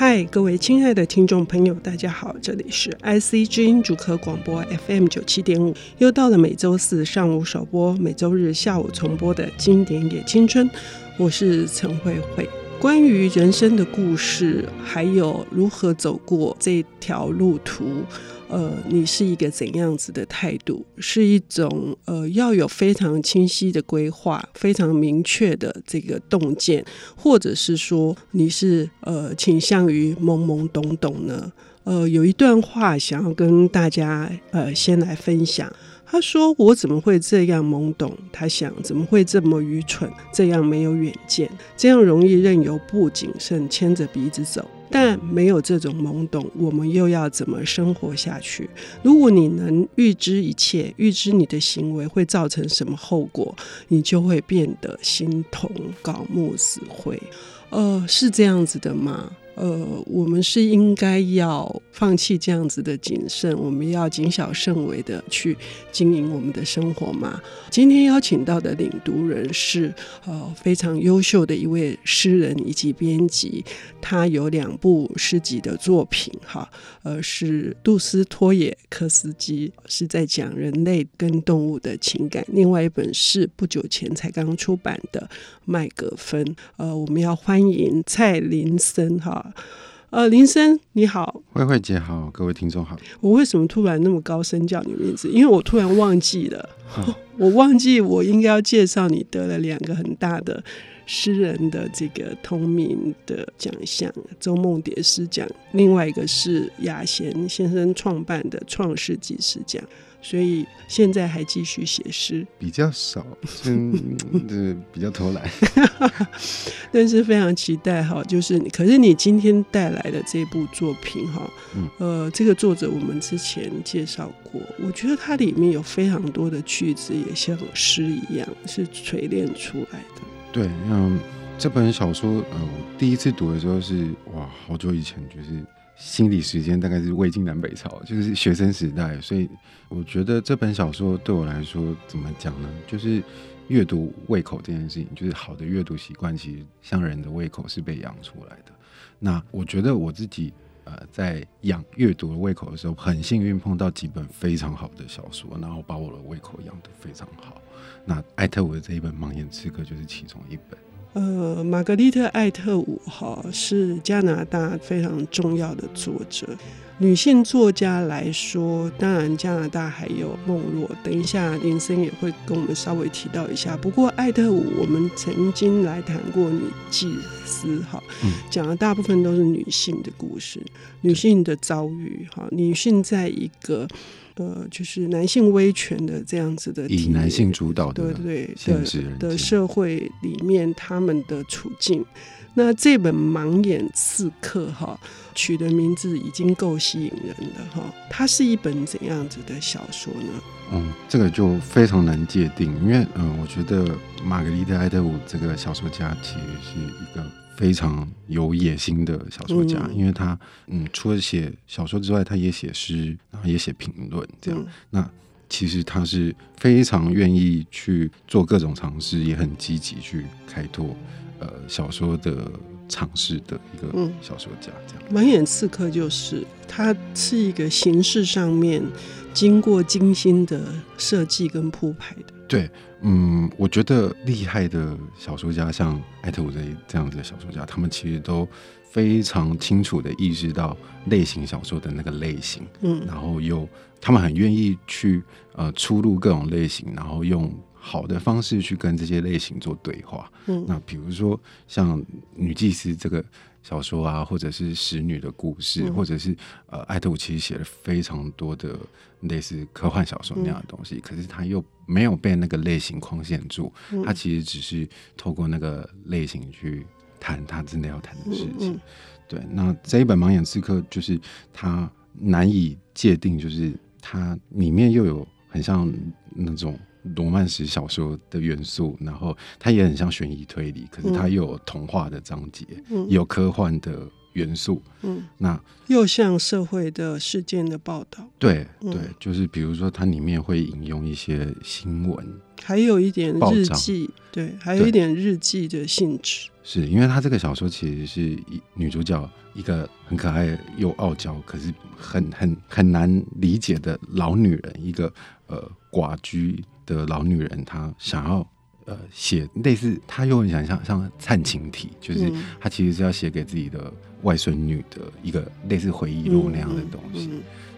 嗨，各位亲爱的听众朋友，大家好，这里是 IC 之音主客广播 FM 九七点五，又到了每周四上午首播、每周日下午重播的经典也青春，我是陈慧慧。关于人生的故事，还有如何走过这条路途，呃，你是一个怎样子的态度？是一种呃，要有非常清晰的规划，非常明确的这个洞见，或者是说你是呃倾向于懵懵懂懂呢？呃，有一段话想要跟大家呃先来分享。他说：“我怎么会这样懵懂？他想怎么会这么愚蠢？这样没有远见，这样容易任由不谨慎牵着鼻子走。但没有这种懵懂，我们又要怎么生活下去？如果你能预知一切，预知你的行为会造成什么后果，你就会变得心痛槁木死灰。呃，是这样子的吗？”呃，我们是应该要放弃这样子的谨慎，我们要谨小慎微的去经营我们的生活吗？今天邀请到的领读人是呃非常优秀的一位诗人以及编辑，他有两部诗集的作品，哈，呃是杜斯托也克斯基是在讲人类跟动物的情感，另外一本是不久前才刚出版的麦格芬，呃，我们要欢迎蔡林森，哈。呃，林森你好，慧慧姐好，各位听众好。我为什么突然那么高声叫你名字？因为我突然忘记了，哦、我忘记我应该要介绍你得了两个很大的诗人的这个同名的奖项——周梦蝶诗奖，另外一个是雅贤先生创办的创世纪诗奖。所以现在还继续写诗，比较少，嗯，对，比较偷懒，但是非常期待哈。就是你，可是你今天带来的这部作品哈，嗯、呃，这个作者我们之前介绍过，我觉得它里面有非常多的句子，也像诗一样，是锤炼出来的。对，嗯，这本小说，呃，我第一次读的时候是哇，好久以前，就是。心理时间大概是魏晋南北朝，就是学生时代，所以我觉得这本小说对我来说怎么讲呢？就是阅读胃口这件事情，就是好的阅读习惯，其实像人的胃口是被养出来的。那我觉得我自己呃在养阅读的胃口的时候，很幸运碰到几本非常好的小说，然后把我的胃口养得非常好。那艾特伍的这一本《盲眼刺客》就是其中一本。呃，玛格丽特·艾特伍哈是加拿大非常重要的作者。女性作家来说，当然加拿大还有梦若。等一下，林森也会跟我们稍微提到一下。不过，艾特伍我们曾经来谈过女祭司哈，讲的大部分都是女性的故事，女性的遭遇哈，女性在一个。呃，就是男性威权的这样子的，以男性主导的，对对对的的社会里面，他们的处境。那这本《盲眼刺客》哈，取的名字已经够吸引人了哈。它是一本怎样子的小说呢？嗯，这个就非常难界定，因为嗯，我觉得玛格丽特·艾德伍这个小说家其实是一个。非常有野心的小说家，嗯、因为他嗯，除了写小说之外，他也写诗，然后也写评论，这样。嗯、那其实他是非常愿意去做各种尝试，也很积极去开拓呃小说的尝试的一个小说家。这样，盲眼刺客就是他是一个形式上面经过精心的设计跟铺排的。对，嗯，我觉得厉害的小说家，像艾特伍德这样子的小说家，他们其实都非常清楚的意识到类型小说的那个类型，嗯，然后又他们很愿意去呃出入各种类型，然后用好的方式去跟这些类型做对话，嗯，那比如说像女祭司这个。小说啊，或者是使女的故事，嗯、或者是呃，艾特伍其实写了非常多的类似科幻小说那样的东西，嗯、可是他又没有被那个类型框限住，嗯、他其实只是透过那个类型去谈他真的要谈的事情。对，那这一本《盲眼刺客》就是他难以界定，就是它里面又有很像那种。罗曼史小说的元素，然后它也很像悬疑推理，可是它又有童话的章节，嗯、有科幻的元素。嗯，那又像社会的事件的报道。对对，就是比如说它里面会引用一些新闻，还有一点日记，对，还有一点日记的性质。是因为它这个小说其实是一女主角一个很可爱又傲娇，可是很很很难理解的老女人，一个呃寡居的老女人，她想要。呃，写类似，她又很想像像灿情体，就是她其实是要写给自己的外孙女的一个类似回忆录那样的东西，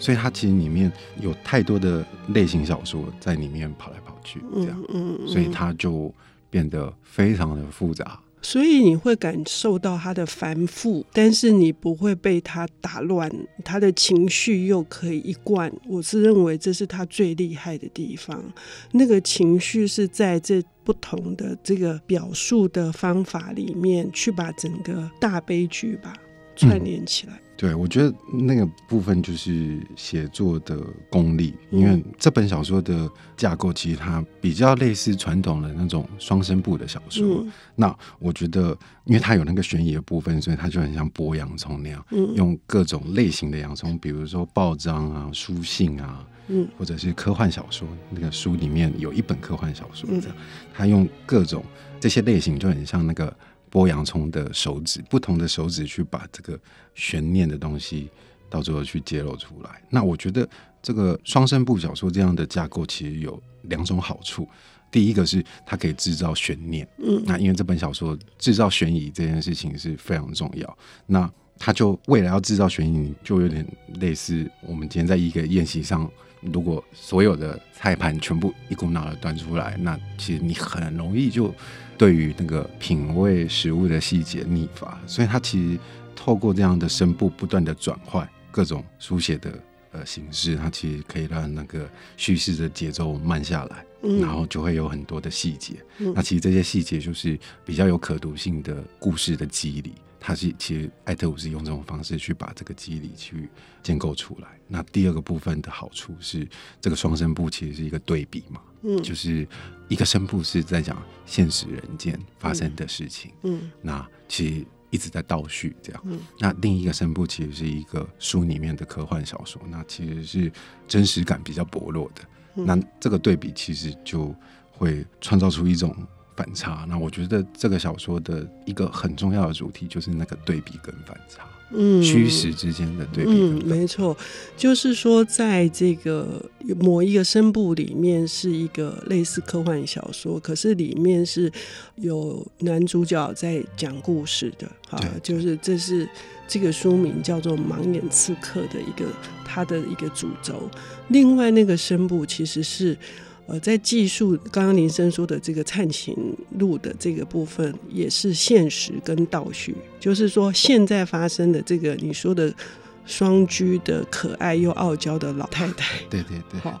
所以她其实里面有太多的类型小说在里面跑来跑去，这样，所以它就变得非常的复杂。所以你会感受到他的繁复，但是你不会被他打乱，他的情绪又可以一贯。我是认为这是他最厉害的地方，那个情绪是在这不同的这个表述的方法里面去把整个大悲剧吧串联起来。对，我觉得那个部分就是写作的功力，因为这本小说的架构其实它比较类似传统的那种双声部的小说。嗯、那我觉得，因为它有那个悬疑的部分，所以它就很像剥洋葱那样，嗯、用各种类型的洋葱，比如说报章啊、书信啊，嗯，或者是科幻小说，那个书里面有一本科幻小说，这样，它用各种这些类型，就很像那个。剥洋葱的手指，不同的手指去把这个悬念的东西，到最后去揭露出来。那我觉得这个双声部小说这样的架构其实有两种好处。第一个是它可以制造悬念，嗯，那因为这本小说制造悬疑这件事情是非常重要。那它就为了要制造悬疑，就有点类似我们今天在一个宴席上，如果所有的菜盘全部一股脑的端出来，那其实你很容易就。对于那个品味食物的细节腻乏，所以他其实透过这样的声部不断的转换各种书写的呃形式，它其实可以让那个叙事的节奏慢下来，嗯、然后就会有很多的细节。嗯、那其实这些细节就是比较有可读性的故事的机理。他是其实艾特伍是用这种方式去把这个机理去建构出来。那第二个部分的好处是，这个双声部其实是一个对比嘛，嗯，就是一个声部是在讲现实人间发生的事情，嗯，嗯，那其实一直在倒叙这样，嗯，那另一个声部其实是一个书里面的科幻小说，那其实是真实感比较薄弱的，嗯，那这个对比其实就会创造出一种。反差，那我觉得这个小说的一个很重要的主题就是那个对比跟反差，嗯，虚实之间的对比。嗯，没错，就是说，在这个某一个声部里面是一个类似科幻小说，可是里面是有男主角在讲故事的，哈，就是这是这个书名叫做《盲眼刺客》的一个他的一个主轴。另外那个声部其实是。呃，在技术刚刚林生说的这个灿情录的这个部分，也是现实跟倒叙，就是说现在发生的这个你说的双居的可爱又傲娇的老太太，对对对，好。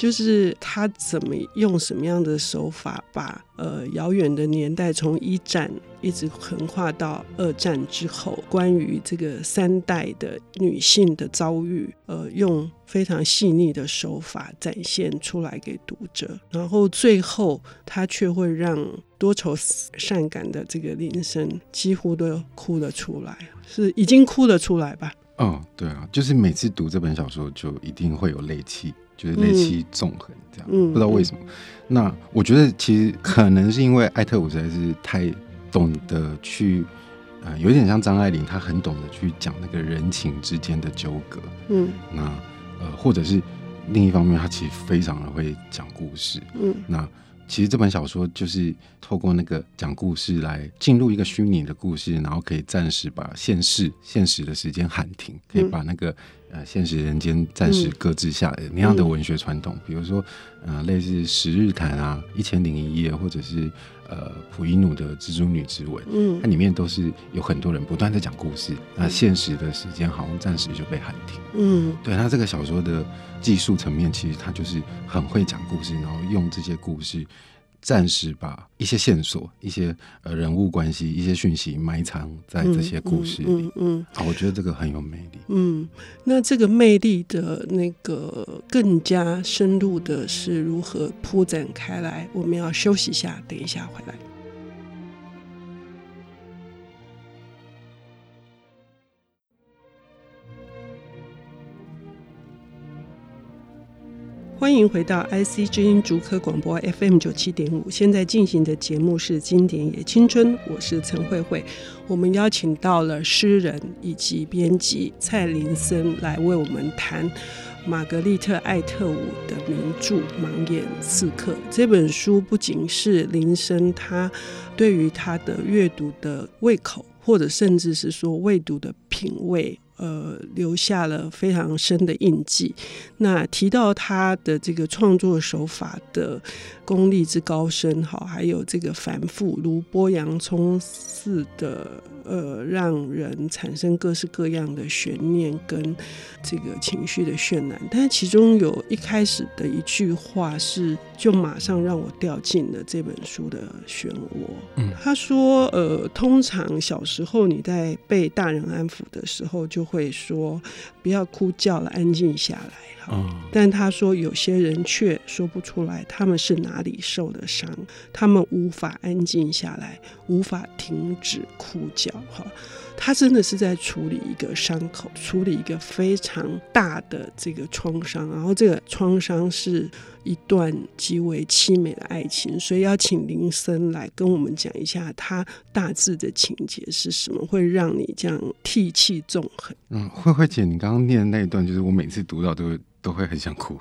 就是他怎么用什么样的手法把呃遥远的年代从一战一直横跨到二战之后，关于这个三代的女性的遭遇，呃，用非常细腻的手法展现出来给读者，然后最后他却会让多愁善感的这个林森几乎都哭了出来，是已经哭了出来吧？嗯，对啊，就是每次读这本小说就一定会有泪气。就是泪气纵横这样，嗯、不知道为什么。嗯、那我觉得其实可能是因为艾特伍实在是太懂得去，呃，有点像张爱玲，她很懂得去讲那个人情之间的纠葛。嗯，那呃，或者是另一方面，她其实非常的会讲故事。嗯，那。其实这本小说就是透过那个讲故事来进入一个虚拟的故事，然后可以暂时把现实现实的时间喊停，可以把那个呃现实人间暂时搁置下来那样的文学传统，比如说呃类似《十日谈》啊，《一千零一夜》，或者是呃普伊努的《蜘蛛女之吻》，嗯，它里面都是有很多人不断在讲故事，那现实的时间好像暂时就被喊停，嗯，对，它这个小说的。技术层面，其实它就是很会讲故事，然后用这些故事暂时把一些线索、一些呃人物关系、一些讯息埋藏在这些故事里。嗯，嗯，嗯啊，我觉得这个很有魅力。嗯，那这个魅力的那个更加深入的是如何铺展开来？我们要休息一下，等一下回来。欢迎回到 IC 之音竹科广播 FM 九七点五。现在进行的节目是《经典也青春》，我是陈慧慧。我们邀请到了诗人以及编辑蔡林森来为我们谈玛格丽特·艾特伍的名著《盲眼刺客》。这本书不仅是林森他对于他的阅读的胃口，或者甚至是说未读的品味。呃，留下了非常深的印记。那提到他的这个创作手法的功力之高深，好，还有这个繁复如剥洋葱似的。呃，让人产生各式各样的悬念跟这个情绪的渲染，但其中有一开始的一句话是，就马上让我掉进了这本书的漩涡。嗯，他说，呃，通常小时候你在被大人安抚的时候，就会说不要哭叫了，安静下来。嗯，但他说有些人却说不出来他们是哪里受的伤，他们无法安静下来，无法停止哭叫。哈，他真的是在处理一个伤口，处理一个非常大的这个创伤，然后这个创伤是一段极为凄美的爱情，所以要请林森来跟我们讲一下他大致的情节是什么，会让你这样涕泣纵横。嗯，慧慧姐，你刚刚念的那一段，就是我每次读到都。都会很想哭，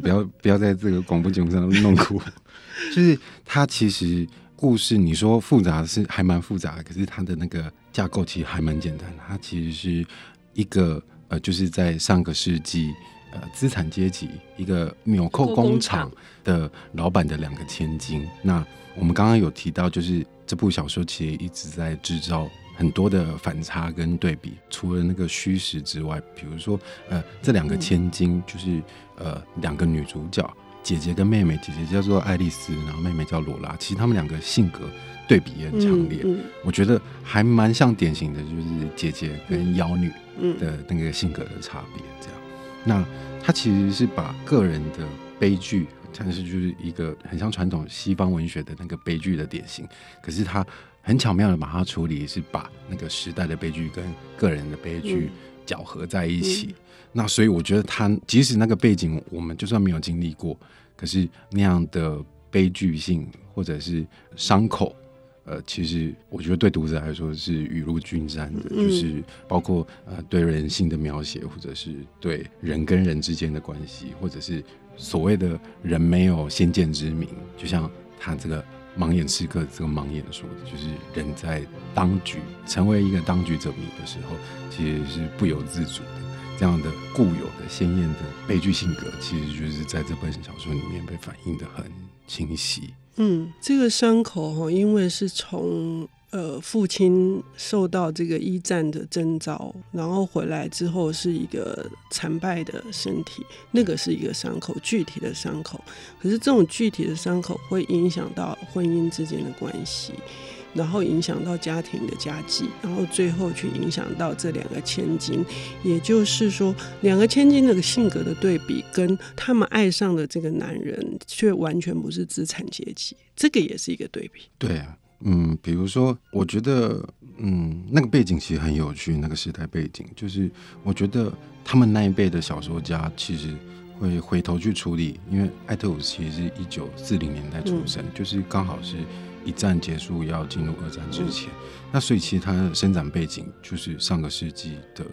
不要不要在这个广播节目上弄哭。就是他其实故事，你说复杂是还蛮复杂的，可是他的那个架构其实还蛮简单的。它其实是一个呃，就是在上个世纪呃资产阶级一个纽扣工厂的老板的两个千金。那我们刚刚有提到，就是这部小说其实一直在制造。很多的反差跟对比，除了那个虚实之外，比如说，呃，这两个千金就是呃两个女主角，姐姐跟妹妹，姐姐叫做爱丽丝，然后妹妹叫罗拉。其实她们两个性格对比也很强烈，嗯嗯、我觉得还蛮像典型的，就是姐姐跟妖女的那个性格的差别。这样，那她其实是把个人的悲剧，但是就是一个很像传统西方文学的那个悲剧的典型，可是她。很巧妙的把它处理，是把那个时代的悲剧跟个人的悲剧搅合在一起。那所以我觉得他即使那个背景我们就算没有经历过，可是那样的悲剧性或者是伤口，呃，其实我觉得对读者来说是雨露均沾的，就是包括呃对人性的描写，或者是对人跟人之间的关系，或者是所谓的人没有先见之明，就像他这个。盲眼刺客这个盲眼说的，就是人在当局成为一个当局者迷的时候，其实是不由自主的。这样的固有的鲜艳的悲剧性格，其实就是在这本小说里面被反映的很清晰。嗯，这个伤口哈，因为是从。呃，父亲受到这个一战的征召，然后回来之后是一个残败的身体，那个是一个伤口，具体的伤口。可是这种具体的伤口会影响到婚姻之间的关系，然后影响到家庭的家计，然后最后去影响到这两个千金。也就是说，两个千金那个性格的对比，跟他们爱上的这个男人却完全不是资产阶级，这个也是一个对比。对啊。嗯，比如说，我觉得，嗯，那个背景其实很有趣。那个时代背景，就是我觉得他们那一辈的小说家其实会回头去处理，因为艾特伍其实是一九四零年代出生，嗯、就是刚好是一战结束要进入二战之前。嗯、那所以其实他的生长背景就是上个世纪的。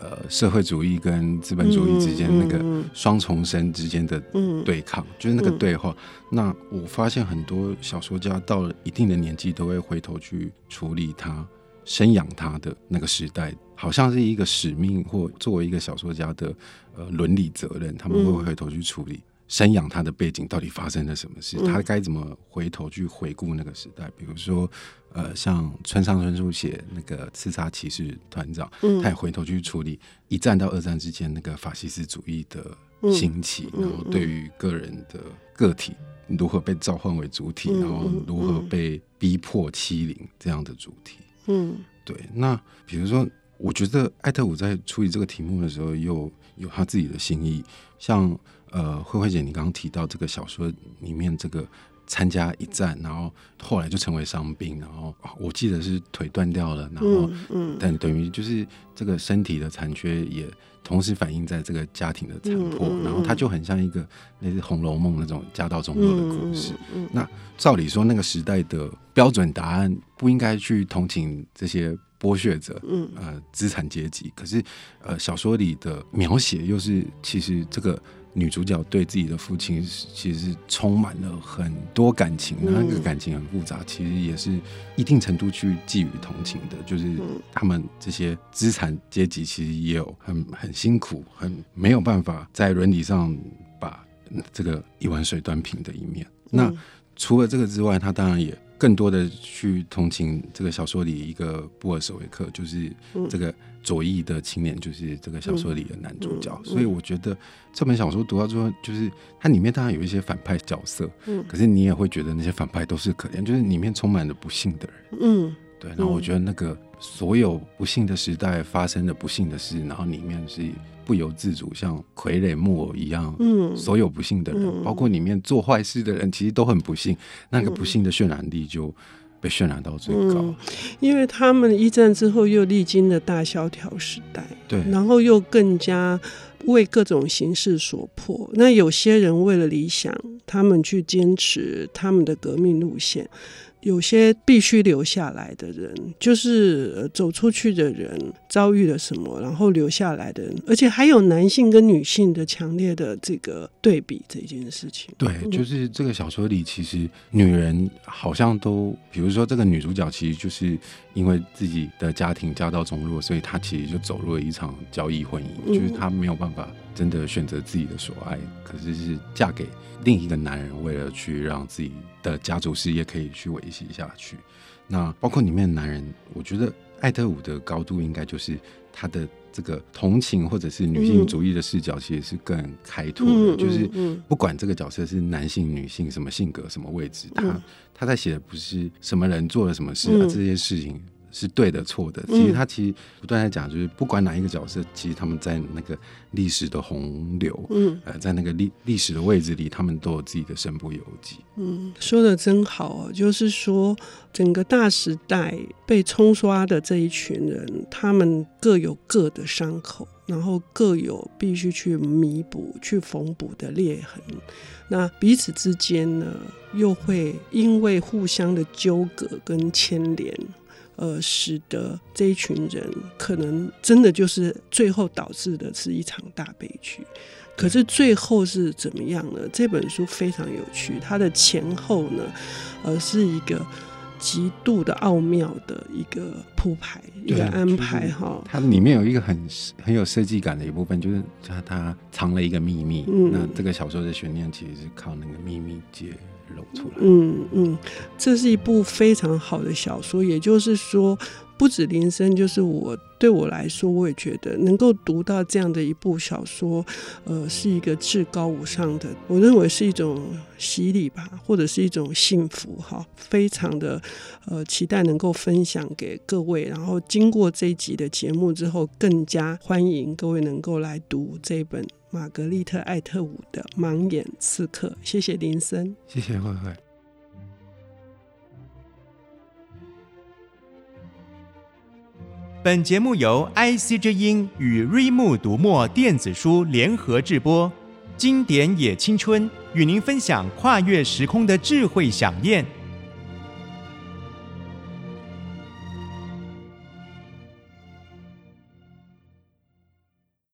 呃，社会主义跟资本主义之间那个双重生之间的对抗，嗯、就是那个对话。嗯、那我发现很多小说家到了一定的年纪，都会回头去处理他生养他的那个时代，好像是一个使命，或作为一个小说家的呃伦理责任，他们会回头去处理生养他的背景到底发生了什么事，嗯、他该怎么回头去回顾那个时代，比如说。呃，像村上春树写那个《刺杀骑士团长》，嗯，他也回头去处理一战到二战之间那个法西斯主义的兴起，嗯、然后对于个人的个体如何被召唤为主体，嗯、然后如何被逼迫欺凌这样的主题。嗯，对。那比如说，我觉得艾特伍在处理这个题目的时候，又有他自己的心意。像呃，慧慧姐，你刚刚提到这个小说里面这个。参加一战，然后后来就成为伤兵，然后我记得是腿断掉了，然后嗯，但等于就是这个身体的残缺也同时反映在这个家庭的残破，然后它就很像一个类似《红楼梦》那种家道中落的故事。那照理说，那个时代的标准答案不应该去同情这些剥削者，嗯，呃，资产阶级。可是，呃，小说里的描写又是其实这个。女主角对自己的父亲其实是充满了很多感情，那个感情很复杂，其实也是一定程度去寄予同情的。就是他们这些资产阶级其实也有很很辛苦、很没有办法在伦理上把这个一碗水端平的一面。那除了这个之外，他当然也更多的去同情这个小说里一个布尔什维克，就是这个。左翼的青年就是这个小说里的男主角，嗯嗯嗯、所以我觉得这本小说读到最后，就是它里面当然有一些反派角色，嗯，可是你也会觉得那些反派都是可怜，就是里面充满了不幸的人，嗯，对。然后我觉得那个所有不幸的时代发生的不幸的事，然后里面是不由自主像傀儡木偶一样，嗯，所有不幸的人，嗯、包括里面做坏事的人，其实都很不幸，那个不幸的渲染力就。被渲染到最高，嗯，因为他们一战之后又历经了大萧条时代，对，然后又更加为各种形势所迫。那有些人为了理想，他们去坚持他们的革命路线。有些必须留下来的人，就是走出去的人遭遇了什么，然后留下来的人，而且还有男性跟女性的强烈的这个对比这件事情。对，就是这个小说里，其实女人好像都，比如说这个女主角，其实就是因为自己的家庭家道中落，所以她其实就走入了一场交易婚姻，就是她没有办法真的选择自己的所爱，可是是嫁给另一个男人，为了去让自己的家族事业可以去维系下去。那包括里面的男人，我觉得艾特伍的高度应该就是他的这个同情或者是女性主义的视角，其实是更开拓的。嗯、就是不管这个角色是男性、女性，什么性格、什么位置，他他在写的不是什么人做了什么事，啊这些事情。是对的，错的。其实他其实不断在讲，就是不管哪一个角色，其实他们在那个历史的洪流，嗯，呃，在那个历历史的位置里，他们都有自己的身不由己。嗯，说的真好哦，就是说整个大时代被冲刷的这一群人，他们各有各的伤口，然后各有必须去弥补、去缝补的裂痕。那彼此之间呢，又会因为互相的纠葛跟牵连。呃，使得这一群人可能真的就是最后导致的是一场大悲剧。可是最后是怎么样呢？这本书非常有趣，它的前后呢，呃，是一个极度的奥妙的一个铺排，一个安排哈。它里面有一个很很有设计感的一部分，就是它它藏了一个秘密。嗯，那这个小说的悬念其实是靠那个秘密结。嗯嗯，这是一部非常好的小说。也就是说，不止林森，就是我对我来说，我也觉得能够读到这样的一部小说，呃，是一个至高无上的，我认为是一种洗礼吧，或者是一种幸福哈。非常的呃期待能够分享给各位。然后经过这一集的节目之后，更加欢迎各位能够来读这本。玛格丽特·艾特伍的《盲眼刺客》，谢谢林森，谢谢慧慧。本节目由 IC 之音与瑞木读墨电子书联合制播，经典也青春与您分享跨越时空的智慧饗宴。